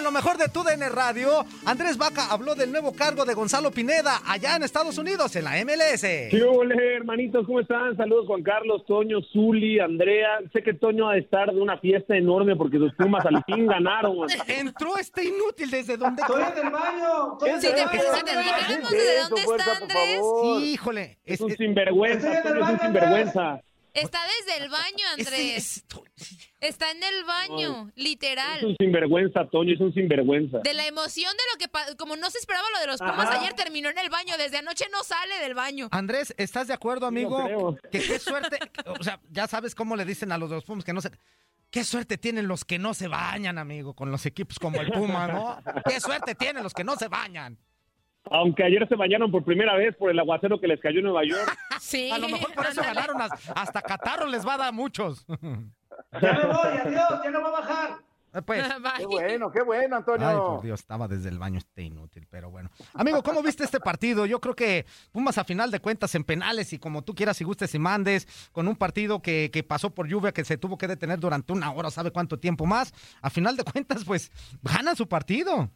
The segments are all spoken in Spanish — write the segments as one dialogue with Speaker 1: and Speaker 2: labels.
Speaker 1: En lo mejor de tu DN Radio, Andrés Vaca habló del nuevo cargo de Gonzalo Pineda allá en Estados Unidos, en la MLS.
Speaker 2: ¿Qué hermanitos? ¿Cómo están? Saludos Juan Carlos, Toño, Zuli, Andrea. Sé que Toño ha de estar de una fiesta enorme porque sus Pumas al fin ganaron.
Speaker 1: Entró este inútil desde donde...
Speaker 3: ¡Estoy en el baño!
Speaker 4: Sí, te dijéramos desde dónde está Andrés.
Speaker 1: Híjole.
Speaker 2: Es un sinvergüenza, Toño es un sinvergüenza.
Speaker 4: Está desde el baño, Andrés. Está en el baño, literal.
Speaker 2: Es un sinvergüenza, Toño, es un sinvergüenza.
Speaker 4: De la emoción de lo que como no se esperaba lo de los Pumas
Speaker 2: Ajá.
Speaker 4: ayer terminó en el baño, desde anoche no sale del baño.
Speaker 1: Andrés, ¿estás de acuerdo, amigo?
Speaker 2: creo.
Speaker 1: Que qué suerte, o sea, ya sabes cómo le dicen a los dos Pumas que no se... Qué suerte tienen los que no se bañan, amigo, con los equipos como el Puma, ¿no? Qué suerte tienen los que no se bañan.
Speaker 2: Aunque ayer se bañaron por primera vez por el aguacero que les cayó en Nueva York.
Speaker 4: Sí.
Speaker 1: A lo mejor por eso ganaron, as- hasta Catarro les va a dar a muchos.
Speaker 3: Ya me voy, adiós, ya no va a bajar.
Speaker 1: Pues,
Speaker 4: Bye.
Speaker 5: Qué bueno, qué bueno, Antonio.
Speaker 1: Ay, por Dios, estaba desde el baño este inútil, pero bueno. Amigo, ¿cómo viste este partido? Yo creo que Pumas a final de cuentas en penales y como tú quieras y gustes y mandes, con un partido que, que pasó por lluvia, que se tuvo que detener durante una hora, sabe cuánto tiempo más. A final de cuentas, pues, ganan su partido.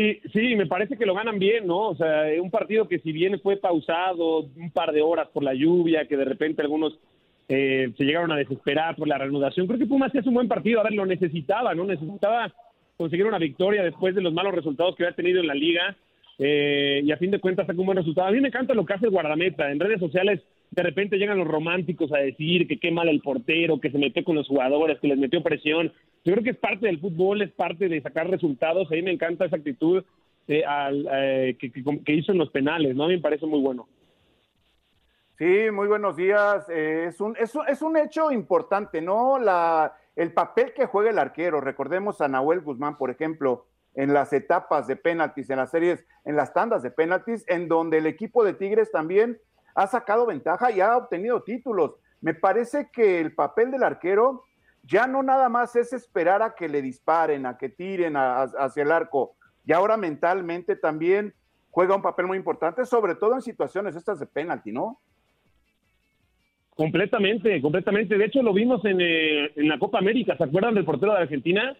Speaker 2: Sí, sí, me parece que lo ganan bien, ¿no? O sea, un partido que si bien fue pausado un par de horas por la lluvia, que de repente algunos eh, se llegaron a desesperar por la reanudación, creo que Pumas es un buen partido, a ver, lo necesitaba, ¿no? Necesitaba conseguir una victoria después de los malos resultados que había tenido en la liga eh, y a fin de cuentas sacó un buen resultado. A mí me encanta lo que hace el guardameta, en redes sociales de repente llegan los románticos a decir que qué mal el portero, que se metió con los jugadores, que les metió presión. Yo creo que es parte del fútbol, es parte de sacar resultados. A mí me encanta esa actitud eh, al- eh, que, hizo en los penales, ¿no? A mí me parece muy bueno.
Speaker 5: Sí, muy buenos días. Eh, es, un, es, es un hecho importante, ¿no? La, el papel que juega el arquero. Recordemos a Nahuel Guzmán, por ejemplo, en las etapas de penaltis, en las series, en las tandas de penaltis, en donde el equipo de Tigres también ha sacado ventaja y ha obtenido títulos. Me parece que el papel del arquero ya no nada más es esperar a que le disparen, a que tiren a- a- hacia el arco. Y ahora mentalmente también juega un papel muy importante, sobre todo en situaciones estas de penalti, ¿no?
Speaker 2: Completamente, completamente. De hecho, lo vimos en, eh, en la Copa América. ¿Se acuerdan del portero de Argentina?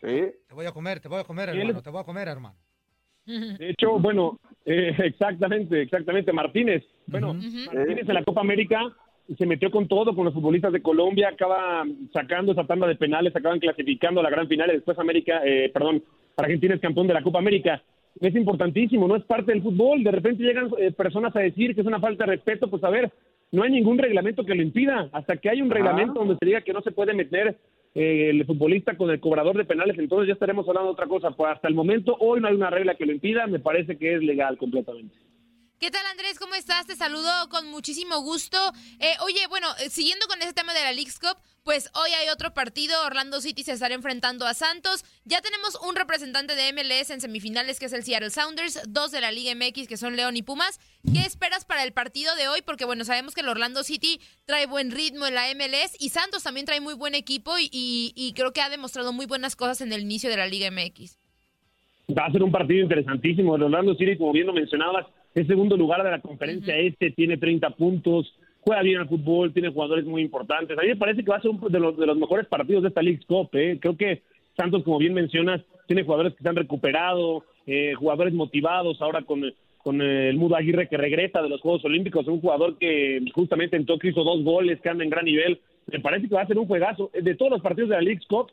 Speaker 5: Sí.
Speaker 1: Te voy a comer, te voy a comer, hermano, te voy a comer, hermano.
Speaker 2: De hecho, bueno, eh, exactamente, exactamente. Martínez. Bueno, Martínez en la Copa América se metió con todo, con los futbolistas de Colombia, acaba sacando esa tanda de penales, acaban clasificando a la gran final y después América, eh, perdón, Argentina es campeón de la Copa América. Es importantísimo, no es parte del fútbol. De repente llegan eh, personas a decir que es una falta de respeto, pues a ver, no hay ningún reglamento que lo impida. Hasta que hay un reglamento donde se diga que no se puede meter eh, el futbolista con el cobrador de penales, entonces ya estaremos hablando de otra cosa. Pues hasta el momento, hoy no hay una regla que lo impida, me parece que es legal completamente.
Speaker 4: ¿Qué tal Andrés? ¿Cómo estás? Te saludo con muchísimo gusto. Eh, oye, bueno, eh, siguiendo con ese tema de la League's Cup, pues hoy hay otro partido, Orlando City se estará enfrentando a Santos. Ya tenemos un representante de MLS en semifinales que es el Seattle Sounders, dos de la Liga MX que son León y Pumas. ¿Qué esperas para el partido de hoy? Porque bueno, sabemos que el Orlando City trae buen ritmo en la MLS y Santos también trae muy buen equipo y, creo que ha demostrado muy buenas cosas en el inicio de la Liga MX.
Speaker 2: Va a ser un partido interesantísimo. El Orlando City, como bien lo mencionabas, es segundo lugar de la conferencia este, tiene 30 puntos, juega bien al fútbol, tiene jugadores muy importantes. A mí me parece que va a ser uno de los, de los mejores partidos de esta League Cup. ¿eh? Creo que Santos, como bien mencionas, tiene jugadores que se han recuperado, eh, jugadores motivados ahora con, con el Mudo Aguirre que regresa de los Juegos Olímpicos, un jugador que justamente en Tokio hizo dos goles, que anda en gran nivel. Me parece que va a ser un juegazo. De todos los partidos de la League Cup,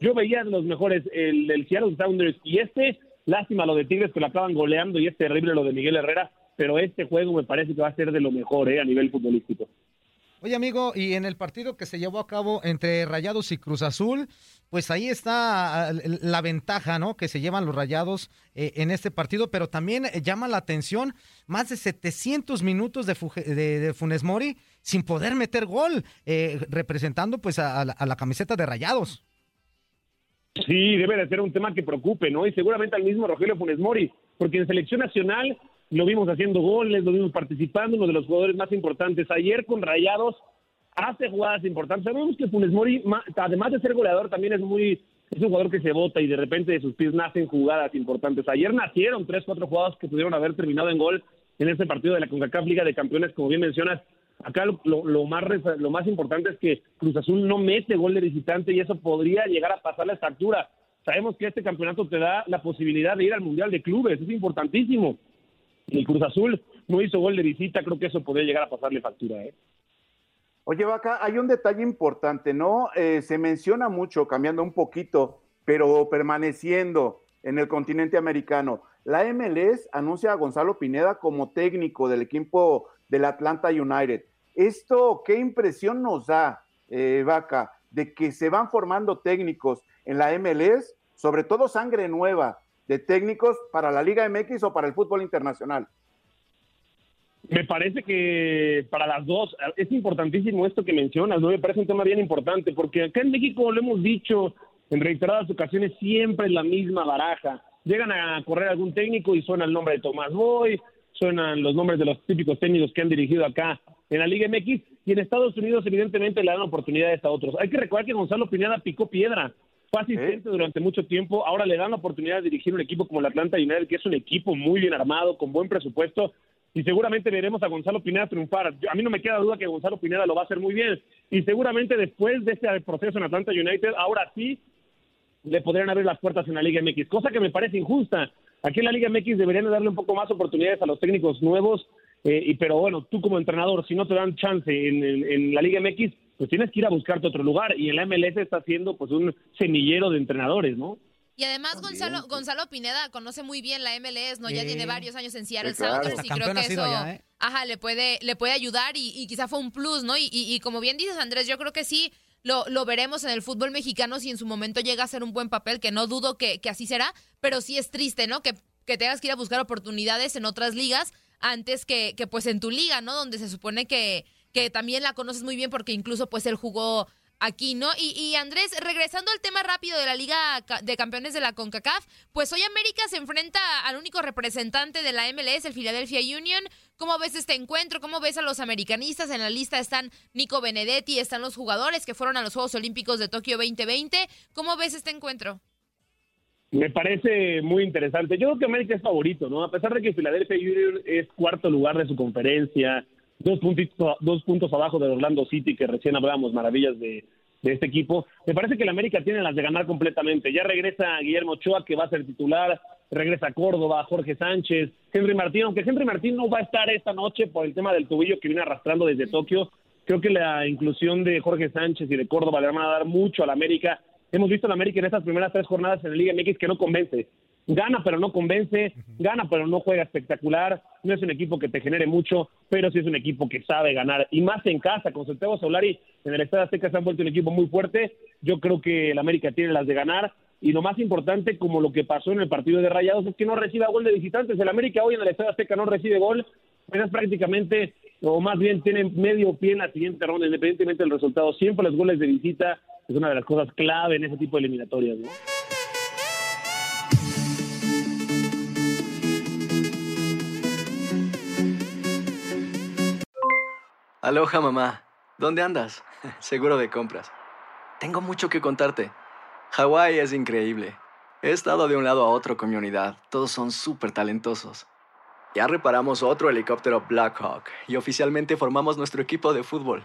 Speaker 2: yo veía los mejores, el, el Seattle Sounders y este, lástima lo de Tigres que lo acaban goleando y es terrible lo de Miguel Herrera, pero este juego me parece que va a ser de lo mejor eh, a nivel futbolístico.
Speaker 1: Oye, amigo, y en el partido que se llevó a cabo entre Rayados y Cruz Azul, pues ahí está ah, la ventaja, ¿no? Que se llevan los Rayados eh, en este partido, pero también eh, llama la atención más de 700 minutos de, de, de Funes Mori sin poder meter gol, eh, representando pues a, la camiseta de Rayados.
Speaker 2: Sí, debe de ser un tema que preocupe, ¿no? Y seguramente al mismo Rogelio Funes Mori, porque en selección nacional lo vimos haciendo goles, lo vimos participando, uno de los jugadores más importantes. Ayer con Rayados hace jugadas importantes. Sabemos que Funes Mori, además de ser goleador, también es muy es un jugador que se bota y de repente de sus pies nacen jugadas importantes. Ayer nacieron tres, cuatro jugadas que pudieron haber terminado en gol en ese partido de la CONCACAF Liga de Campeones, como bien mencionas. Acá lo, lo, más, lo más importante es que Cruz Azul no mete gol de visitante y eso podría llegar a pasar la factura. Sabemos que este campeonato te da la posibilidad de ir al Mundial de Clubes, es importantísimo. El Cruz Azul no hizo gol de visita, creo que eso podría llegar a pasarle factura. ¿eh?
Speaker 5: Oye, Vaca, hay un detalle importante, ¿no? Eh, se menciona mucho, cambiando un poquito, pero permaneciendo en el continente americano. La MLS anuncia a Gonzalo Pineda como técnico del equipo del Atlanta United. ¿Esto qué impresión nos da, eh, Vaca, de que se van formando técnicos en la MLS, sobre todo sangre nueva de técnicos para la Liga MX o para el fútbol internacional?
Speaker 2: Me parece que para las dos es importantísimo esto que mencionas, ¿no? Me parece un tema bien importante, porque acá en México lo hemos dicho en reiteradas ocasiones, siempre la misma baraja. Llegan a correr algún técnico y suena el nombre de Tomás Boy, suenan los nombres de los típicos técnicos que han dirigido acá en la Liga MX, y en Estados Unidos evidentemente le dan oportunidades a otros. Hay que recordar que Gonzalo Pineda picó piedra, fue asistente ¿Eh? durante mucho tiempo, ahora le dan la oportunidad de dirigir un equipo como el Atlanta United, que es un equipo muy bien armado, con buen presupuesto, y seguramente veremos a Gonzalo Pineda triunfar. A mí no me queda duda que Gonzalo Pineda lo va a hacer muy bien. Y seguramente después de este proceso en Atlanta United, ahora sí le podrían abrir las puertas en la Liga MX, cosa que me parece injusta. Aquí en la Liga MX deberían darle un poco más oportunidades a los técnicos nuevos, eh, y, pero bueno, tú como entrenador, si no te dan chance en, en, en, la Liga MX, pues tienes que ir a buscarte otro lugar. Y en la MLS está siendo pues un semillero de entrenadores, ¿no?
Speaker 4: Y además Gonzalo, Gonzalo Pineda conoce muy bien la MLS, ¿no? Ya tiene varios años en Seattle sí, claro. Sounders y creo que eso ya, ¿eh? ajá, le puede, le puede ayudar y, y quizá fue un plus, ¿no? Y, y, y, como bien dices, Andrés, yo creo que sí lo, lo, veremos en el fútbol mexicano si en su momento llega a ser un buen papel, que no dudo que, que así será, pero sí es triste, ¿no? Que, que tengas que ir a buscar oportunidades en otras ligas antes que, que pues en tu liga, ¿no? Donde se supone que, que también la conoces muy bien porque incluso pues él jugó aquí, ¿no? Y, y, Andrés, regresando al tema rápido de la Liga de Campeones de la CONCACAF, pues hoy América se enfrenta al único representante de la MLS, el Philadelphia Union. ¿Cómo ves este encuentro? ¿Cómo ves a los americanistas? En la lista están Nico Benedetti, están los jugadores que fueron a los Juegos Olímpicos de Tokio 2020. ¿Cómo ves este encuentro?
Speaker 2: Me parece muy interesante. Yo creo que América es favorito, ¿no? A pesar de que Philadelphia Union es cuarto lugar de su conferencia, dos, puntitos, dos puntos abajo de Orlando City, que recién hablábamos maravillas de, de este equipo. Me parece que el América tiene las de ganar completamente. Ya regresa Guillermo Ochoa, que va a ser titular, regresa Córdoba, Jorge Sánchez, Henry Martín, aunque Henry Martín no va a estar esta noche por el tema del tobillo que viene arrastrando desde Tokio. Creo que la inclusión de Jorge Sánchez y de Córdoba le van a dar mucho al América. Hemos visto al América en estas primeras tres jornadas en la Liga MX que no convence. Gana pero no convence, gana pero no juega espectacular, no es un equipo que te genere mucho, pero sí es un equipo que sabe ganar, y más en casa, con Santiago Solari en el Estadio Azteca se han vuelto un equipo muy fuerte, yo creo que el América tiene las de ganar, y lo más importante, como lo que pasó en el partido de Rayados, es que no reciba gol de visitantes, el América hoy en el Estadio Azteca no recibe gol, pero es prácticamente, o más bien tiene medio pie en la siguiente ronda, independientemente del resultado, siempre los goles de visita es una de las cosas clave en ese tipo de eliminatorias, ¿no?
Speaker 6: Aloha mamá, ¿dónde andas? Seguro de compras. Tengo mucho que contarte. Hawái es increíble. He estado de un lado a otro con mi unidad. Todos son súper talentosos. Ya reparamos otro helicóptero Blackhawk y oficialmente formamos nuestro equipo de fútbol.